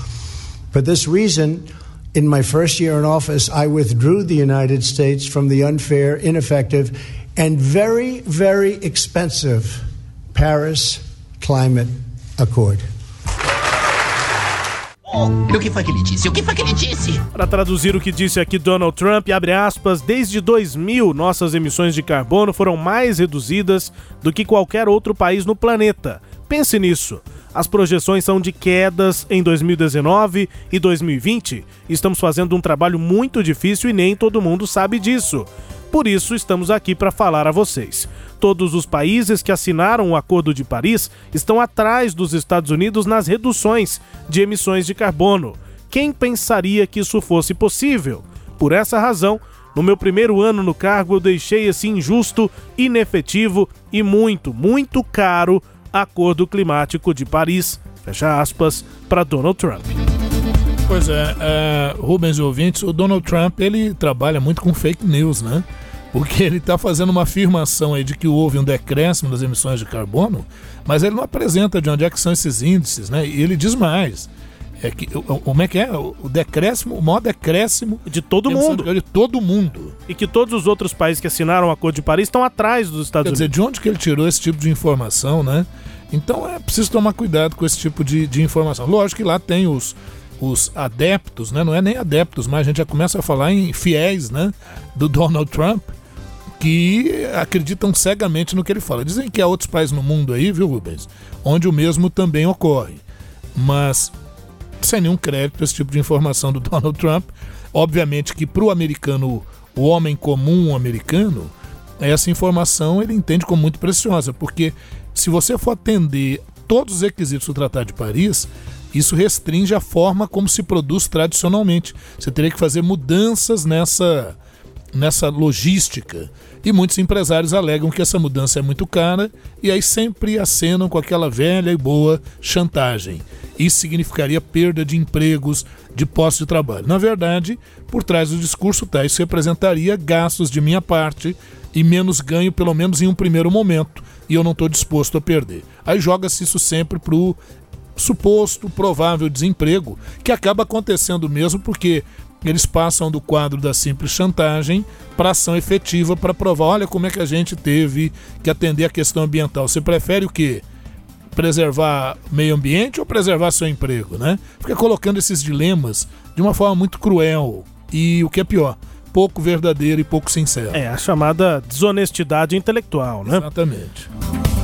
For this reason, in my first year in office, I withdrew the United States from the unfair, ineffective, and very, very expensive Paris Climate Accord. Oh, o que foi que ele disse? O que foi que ele disse? Para traduzir o que disse aqui Donald Trump, abre aspas, desde 2000 nossas emissões de carbono foram mais reduzidas do que qualquer outro país no planeta. Pense nisso. As projeções são de quedas em 2019 e 2020. Estamos fazendo um trabalho muito difícil e nem todo mundo sabe disso. Por isso, estamos aqui para falar a vocês. Todos os países que assinaram o Acordo de Paris estão atrás dos Estados Unidos nas reduções de emissões de carbono. Quem pensaria que isso fosse possível? Por essa razão, no meu primeiro ano no cargo, eu deixei esse injusto, inefetivo e muito, muito caro Acordo Climático de Paris. Fecha aspas para Donald Trump. Pois é, é, Rubens e ouvintes, o Donald Trump ele trabalha muito com fake news, né? Porque ele está fazendo uma afirmação aí de que houve um decréscimo das emissões de carbono, mas ele não apresenta de onde é que são esses índices, né? E ele diz mais. É que, como é que é? O decréscimo, o maior decréscimo de todo mundo. De todo mundo. E que todos os outros países que assinaram o Acordo de Paris estão atrás dos Estados Quer Unidos. Quer dizer, de onde que ele tirou esse tipo de informação, né? Então é preciso tomar cuidado com esse tipo de, de informação. Lógico que lá tem os, os adeptos, né? Não é nem adeptos, mas a gente já começa a falar em fiéis, né? Do Donald Trump, que acreditam cegamente no que ele fala. Dizem que há outros países no mundo aí, viu, Rubens? Onde o mesmo também ocorre. Mas sem nenhum crédito esse tipo de informação do Donald Trump. Obviamente que para o americano, o homem comum americano, essa informação ele entende como muito preciosa, porque se você for atender todos os requisitos do Tratado de Paris, isso restringe a forma como se produz tradicionalmente. Você teria que fazer mudanças nessa, nessa logística. E muitos empresários alegam que essa mudança é muito cara e aí sempre acenam com aquela velha e boa chantagem. Isso significaria perda de empregos, de postos de trabalho. Na verdade, por trás do discurso tá, isso representaria gastos de minha parte e menos ganho, pelo menos em um primeiro momento, e eu não estou disposto a perder. Aí joga-se isso sempre para o suposto provável desemprego, que acaba acontecendo mesmo porque eles passam do quadro da simples chantagem para ação efetiva para provar, olha como é que a gente teve que atender a questão ambiental. Você prefere o quê? Preservar meio ambiente ou preservar seu emprego, né? Fica colocando esses dilemas de uma forma muito cruel e o que é pior, pouco verdadeiro e pouco sincero. É a chamada desonestidade intelectual, né? Exatamente.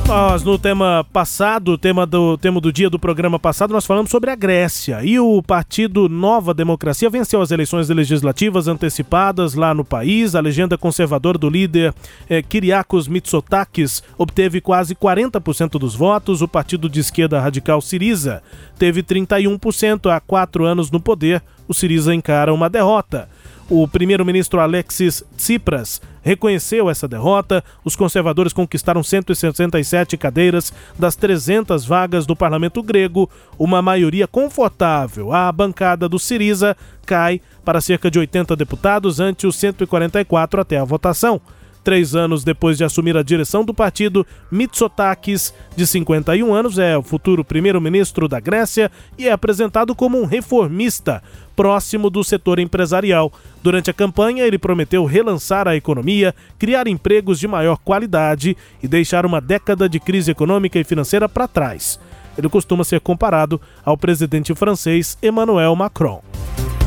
Nós, no tema passado, tema do tema do dia do programa passado, nós falamos sobre a Grécia. E o partido Nova Democracia venceu as eleições legislativas antecipadas lá no país. A legenda conservadora do líder eh, Kyriakos Mitsotakis obteve quase 40% dos votos. O partido de esquerda radical Siriza teve 31% há quatro anos no poder. O Siriza encara uma derrota. O primeiro-ministro Alexis Tsipras reconheceu essa derrota. Os conservadores conquistaram 167 cadeiras das 300 vagas do parlamento grego, uma maioria confortável. A bancada do Siriza cai para cerca de 80 deputados ante os 144 até a votação. Três anos depois de assumir a direção do partido, Mitsotakis, de 51 anos, é o futuro primeiro-ministro da Grécia e é apresentado como um reformista, próximo do setor empresarial. Durante a campanha, ele prometeu relançar a economia, criar empregos de maior qualidade e deixar uma década de crise econômica e financeira para trás. Ele costuma ser comparado ao presidente francês Emmanuel Macron.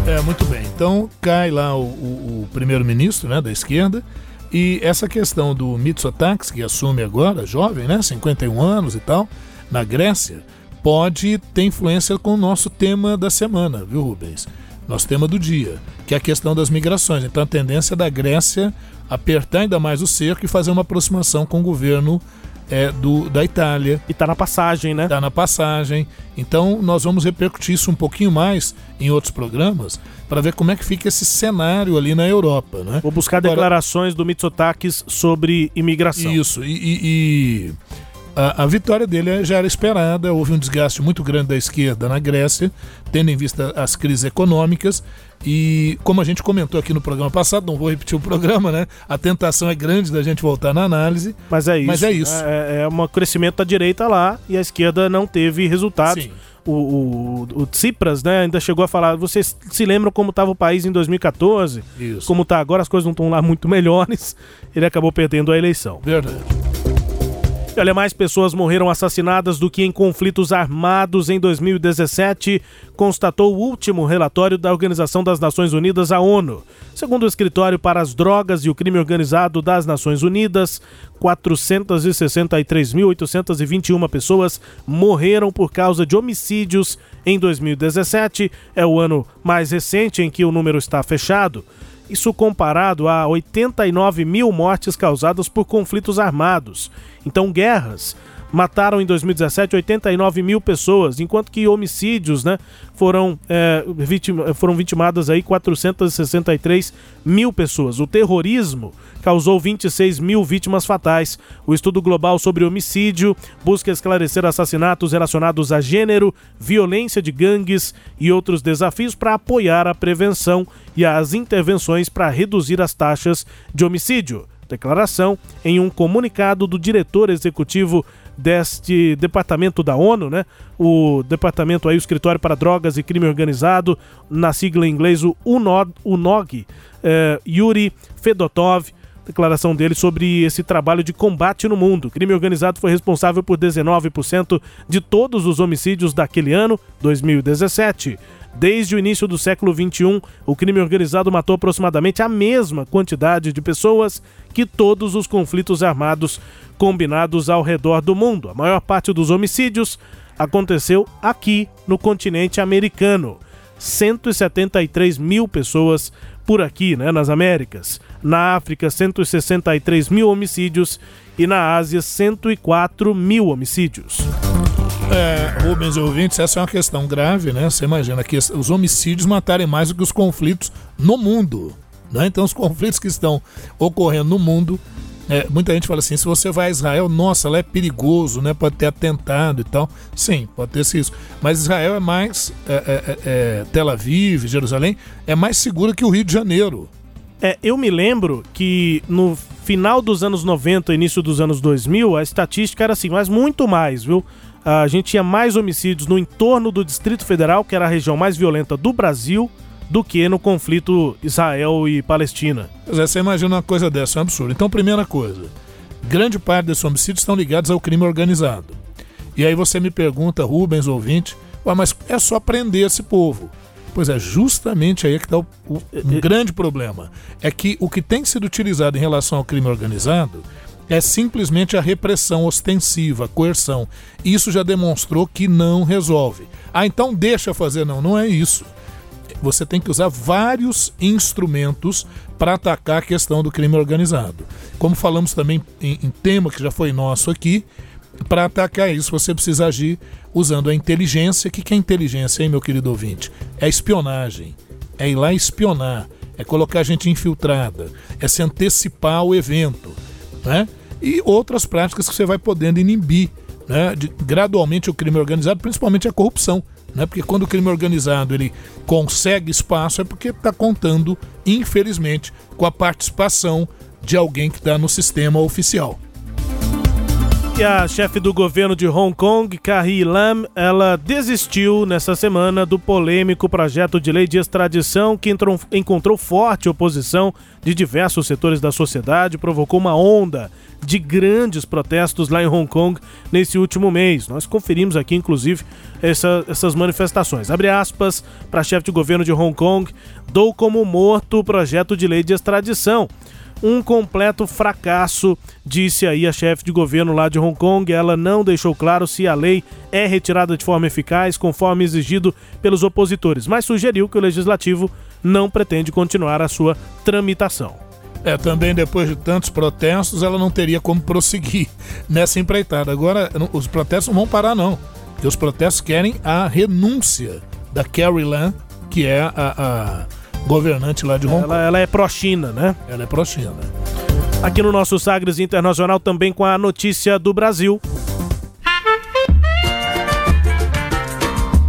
É, muito bem. Então cai lá o, o, o primeiro-ministro né, da esquerda e essa questão do Mitsotakis, que assume agora, jovem, né, 51 anos e tal, na Grécia, pode ter influência com o nosso tema da semana, viu, Rubens? Nosso tema do dia, que é a questão das migrações. Então a tendência da Grécia apertar ainda mais o cerco e fazer uma aproximação com o governo é, do, da Itália. E tá na passagem, né? Tá na passagem. Então nós vamos repercutir isso um pouquinho mais em outros programas para ver como é que fica esse cenário ali na Europa, né? Vou buscar Agora, declarações do Mitsotakis sobre imigração. Isso, e, e, e a, a, vitória dele já era esperada, houve um desgaste muito grande da esquerda na Grécia, tendo em vista as crises econômicas. E como a gente comentou aqui no programa passado, não vou repetir o programa, né? A tentação é grande da gente voltar na análise. Mas é isso. Mas é isso. É, é um crescimento da direita lá e a esquerda não teve resultados. Sim. O, o, o, Tsipras, né, ainda chegou a falar. Vocês se lembram como estava o país em 2014? Isso. Como está agora, as coisas não estão lá muito melhores. Ele acabou perdendo a eleição. Verdade. Olha, mais pessoas morreram assassinadas do que em conflitos armados em 2017, constatou o último relatório da Organização das Nações Unidas, a ONU. Segundo o Escritório para as Drogas e o Crime Organizado das Nações Unidas, 463.821 pessoas morreram por causa de homicídios em 2017. É o ano mais recente em que o número está fechado. Isso comparado a 89 mil mortes causadas por conflitos armados. Então, guerras mataram em 2017 89 mil pessoas, enquanto que homicídios né, foram, é, vitima, foram vitimadas aí 463 mil pessoas. O terrorismo causou 26 mil vítimas fatais. O estudo global sobre homicídio busca esclarecer assassinatos relacionados a gênero, violência de gangues e outros desafios para apoiar a prevenção e as intervenções para reduzir as taxas de homicídio. Declaração em um comunicado do diretor executivo deste departamento da ONU, né? O departamento aí, o Escritório para Drogas e Crime Organizado, na sigla em inglês o UNOG, UNOG eh, Yuri Fedotov, declaração dele sobre esse trabalho de combate no mundo. O crime organizado foi responsável por 19% de todos os homicídios daquele ano, 2017. Desde o início do século XXI, o crime organizado matou aproximadamente a mesma quantidade de pessoas que todos os conflitos armados combinados ao redor do mundo. A maior parte dos homicídios aconteceu aqui no continente americano. 173 mil pessoas por aqui, né, nas Américas. Na África, 163 mil homicídios e na Ásia, 104 mil homicídios. É, Rubens ouvintes, essa é uma questão grave, né? Você imagina que os homicídios matarem mais do que os conflitos no mundo. Né? Então, os conflitos que estão ocorrendo no mundo é, muita gente fala assim: se você vai a Israel, nossa, lá é perigoso, né? Pode ter atentado e tal. Sim, pode ter sido. Mas Israel é mais. É, é, é, é Tel Aviv, Jerusalém, é mais seguro que o Rio de Janeiro. É, eu me lembro que no final dos anos 90, início dos anos 2000, a estatística era assim, mas muito mais, viu? A gente tinha mais homicídios no entorno do Distrito Federal, que era a região mais violenta do Brasil, do que no conflito Israel e Palestina. Pois é, você imagina uma coisa dessa, é um absurdo. Então, primeira coisa, grande parte desses homicídios estão ligados ao crime organizado. E aí você me pergunta, Rubens, ouvinte, mas é só prender esse povo. Pois é, justamente aí é que está o, o um grande problema. É que o que tem sido utilizado em relação ao crime organizado é simplesmente a repressão ostensiva, a coerção. Isso já demonstrou que não resolve. Ah, então deixa fazer. Não, não é isso você tem que usar vários instrumentos para atacar a questão do crime organizado. Como falamos também em, em tema que já foi nosso aqui, para atacar isso você precisa agir usando a inteligência. O que é inteligência, hein, meu querido ouvinte? É espionagem. É ir lá espionar. É colocar gente infiltrada. É se antecipar ao evento. Né? E outras práticas que você vai podendo inibir né, de, gradualmente o crime organizado, principalmente a corrupção né? Porque quando o crime organizado ele consegue espaço é porque está contando, infelizmente, com a participação de alguém que está no sistema oficial. E a chefe do governo de Hong Kong, Carrie Lam, ela desistiu nessa semana do polêmico projeto de lei de extradição que entrou, encontrou forte oposição de diversos setores da sociedade, provocou uma onda de grandes protestos lá em Hong Kong nesse último mês. Nós conferimos aqui, inclusive, essa, essas manifestações. Abre aspas para a chefe de governo de Hong Kong, dou como morto o projeto de lei de extradição um completo fracasso, disse aí a chefe de governo lá de Hong Kong. Ela não deixou claro se a lei é retirada de forma eficaz, conforme exigido pelos opositores, mas sugeriu que o legislativo não pretende continuar a sua tramitação. É, também depois de tantos protestos, ela não teria como prosseguir nessa empreitada. Agora, os protestos não vão parar, não. Porque os protestos querem a renúncia da Carrie Lam, que é a, a governante lá de Hong Kong. Ela, ela é pró-China, né? Ela é pró-China. Aqui no nosso Sagres Internacional também com a notícia do Brasil.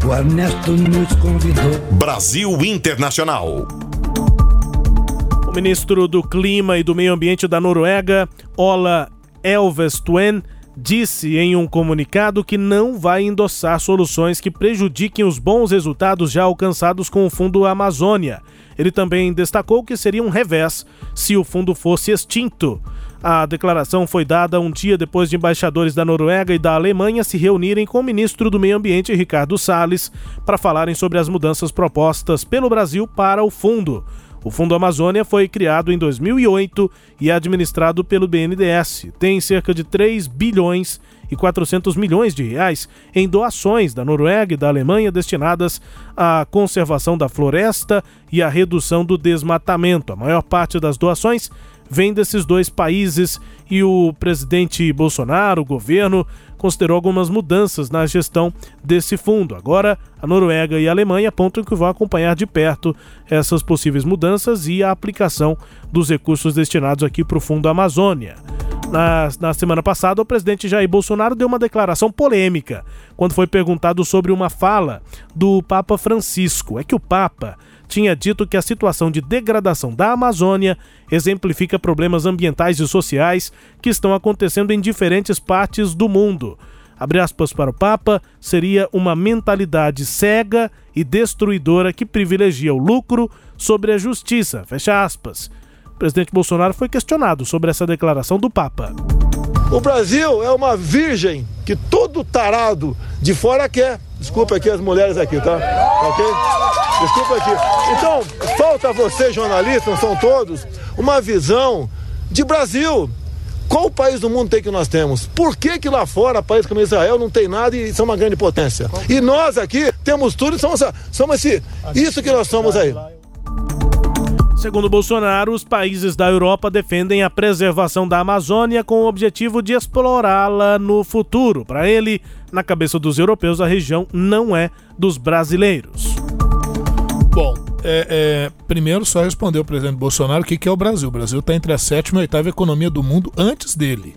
O Ernesto nos convidou. Brasil Internacional. O ministro do Clima e do Meio Ambiente da Noruega, Ola Elvestuen, disse em um comunicado que não vai endossar soluções que prejudiquem os bons resultados já alcançados com o Fundo Amazônia. Ele também destacou que seria um revés se o fundo fosse extinto. A declaração foi dada um dia depois de embaixadores da Noruega e da Alemanha se reunirem com o ministro do Meio Ambiente, Ricardo Salles, para falarem sobre as mudanças propostas pelo Brasil para o fundo. O Fundo Amazônia foi criado em 2008 e é administrado pelo BNDES. Tem cerca de 3 bilhões e 400 milhões de reais em doações da Noruega e da Alemanha destinadas à conservação da floresta e à redução do desmatamento. A maior parte das doações vem desses dois países e o presidente Bolsonaro, o governo, considerou algumas mudanças na gestão desse fundo. Agora, a Noruega e a Alemanha apontam que vão acompanhar de perto essas possíveis mudanças e a aplicação dos recursos destinados aqui para o Fundo Amazônia. Na, na semana passada, o presidente Jair Bolsonaro deu uma declaração polêmica quando foi perguntado sobre uma fala do Papa Francisco. É que o Papa tinha dito que a situação de degradação da Amazônia exemplifica problemas ambientais e sociais que estão acontecendo em diferentes partes do mundo. Abre aspas para o Papa, seria uma mentalidade cega e destruidora que privilegia o lucro sobre a justiça. Fecha aspas. O presidente Bolsonaro foi questionado sobre essa declaração do Papa. O Brasil é uma virgem que todo tarado de fora quer. Desculpa aqui as mulheres aqui, tá? Ok? Desculpa aqui. Então, falta a vocês, jornalistas, não são todos, uma visão de Brasil. Qual país do mundo tem que nós temos? Por que, que lá fora, país como Israel, não tem nada e são uma grande potência? E nós aqui temos tudo e somos, somos esse, isso que nós somos aí. Segundo Bolsonaro, os países da Europa defendem a preservação da Amazônia com o objetivo de explorá-la no futuro. Para ele, na cabeça dos europeus, a região não é dos brasileiros. Bom, é, é, primeiro só respondeu o presidente Bolsonaro o que, que é o Brasil. O Brasil está entre a sétima e a oitava economia do mundo antes dele.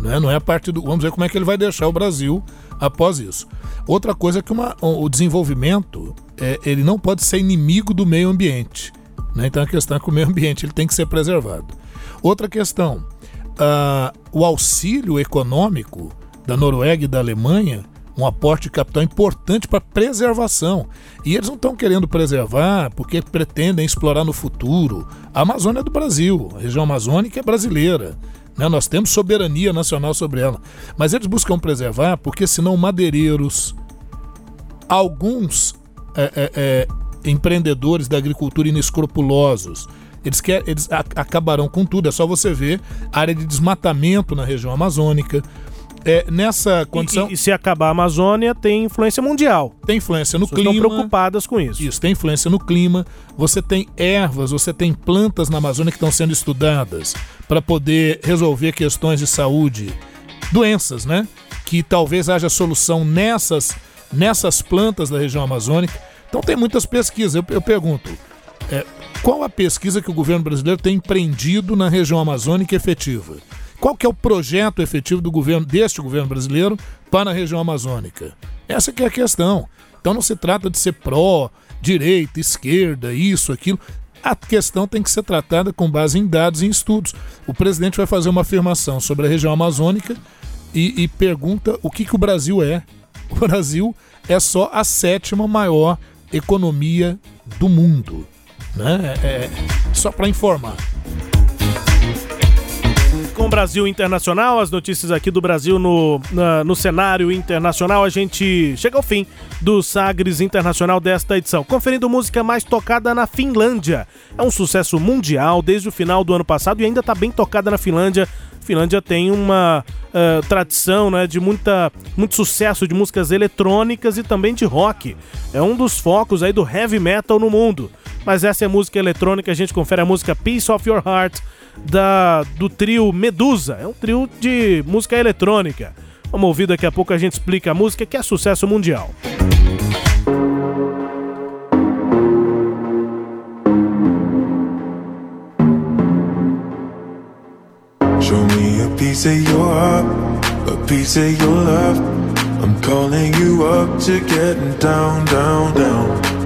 Né? Não é a parte do. Vamos ver como é que ele vai deixar o Brasil após isso. Outra coisa é que uma, o desenvolvimento é, ele não pode ser inimigo do meio ambiente. Né? Então a questão é que o meio ambiente ele tem que ser preservado. Outra questão, uh, o auxílio econômico da Noruega e da Alemanha, um aporte de capital importante para preservação. E eles não estão querendo preservar porque pretendem explorar no futuro. A Amazônia é do Brasil, a região amazônica é brasileira. Né? Nós temos soberania nacional sobre ela. Mas eles buscam preservar porque senão madeireiros, alguns é, é, é, empreendedores da agricultura inescrupulosos. Eles, quer, eles acabarão com tudo. É só você ver área de desmatamento na região amazônica. É, nessa condição. E, e, se acabar a Amazônia, tem influência mundial. Tem influência no clima. Estão preocupadas com isso. Isso, tem influência no clima. Você tem ervas, você tem plantas na Amazônia que estão sendo estudadas para poder resolver questões de saúde, doenças, né? Que talvez haja solução nessas, nessas plantas da região amazônica. Então tem muitas pesquisas. Eu, eu pergunto, é, qual a pesquisa que o governo brasileiro tem empreendido na região amazônica efetiva? Qual que é o projeto efetivo do governo deste governo brasileiro para a região amazônica? Essa que é a questão. Então não se trata de ser pró, direita, esquerda, isso, aquilo. A questão tem que ser tratada com base em dados e em estudos. O presidente vai fazer uma afirmação sobre a região amazônica e, e pergunta o que, que o Brasil é. O Brasil é só a sétima maior economia do mundo. Né? É, é só para informar. Com o Brasil Internacional, as notícias aqui do Brasil no, na, no cenário internacional, a gente chega ao fim do Sagres Internacional desta edição. Conferindo música mais tocada na Finlândia. É um sucesso mundial desde o final do ano passado e ainda está bem tocada na Finlândia. Finlândia tem uma uh, tradição né, de muita, muito sucesso de músicas eletrônicas e também de rock. É um dos focos aí do heavy metal no mundo. Mas essa é a música eletrônica, a gente confere a música Peace of Your Heart da, do trio Medusa. É um trio de música eletrônica. Vamos ouvir daqui a pouco a gente explica a música que é sucesso mundial. piece of your heart, a piece of your love. I'm calling you up to down, down, down.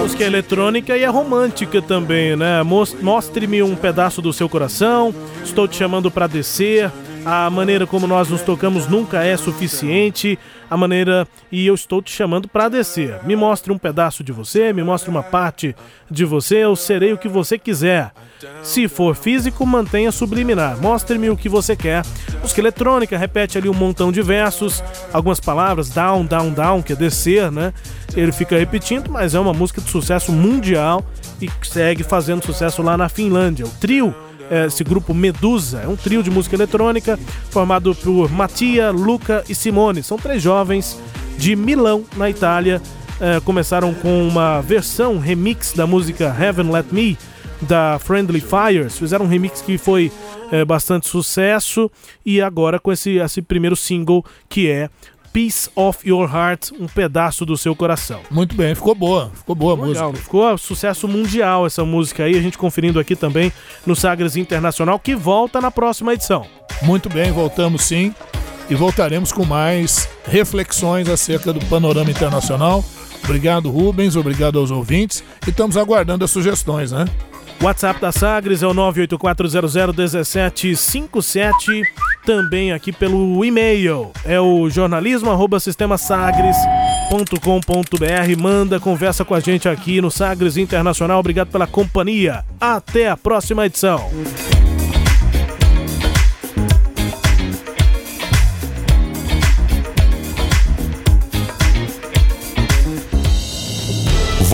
Música eletrônica e é romântica também, né? Mostre-me um pedaço do seu coração, estou te chamando para descer a maneira como nós nos tocamos nunca é suficiente, a maneira e eu estou te chamando para descer. Me mostre um pedaço de você, me mostre uma parte de você, eu serei o que você quiser. Se for físico, mantenha subliminar. Mostre-me o que você quer. Música eletrônica repete ali um montão de versos, algumas palavras, down, down, down, que é descer, né? Ele fica repetindo, mas é uma música de sucesso mundial e segue fazendo sucesso lá na Finlândia. O trio esse grupo Medusa. É um trio de música eletrônica formado por Mattia, Luca e Simone. São três jovens de Milão, na Itália. É, começaram com uma versão remix da música Heaven Let Me da Friendly Fires. Fizeram um remix que foi é, bastante sucesso e agora com esse, esse primeiro single que é Piece of Your Heart, um pedaço do seu coração. Muito bem, ficou boa, ficou boa a Legal, música. Ficou sucesso mundial essa música aí, a gente conferindo aqui também no Sagres Internacional, que volta na próxima edição. Muito bem, voltamos sim e voltaremos com mais reflexões acerca do panorama internacional. Obrigado, Rubens, obrigado aos ouvintes e estamos aguardando as sugestões, né? WhatsApp da Sagres é o 984001757. Também aqui pelo e-mail é o jornalismo arroba sistemasagres.com.br. Manda, conversa com a gente aqui no Sagres Internacional. Obrigado pela companhia. Até a próxima edição.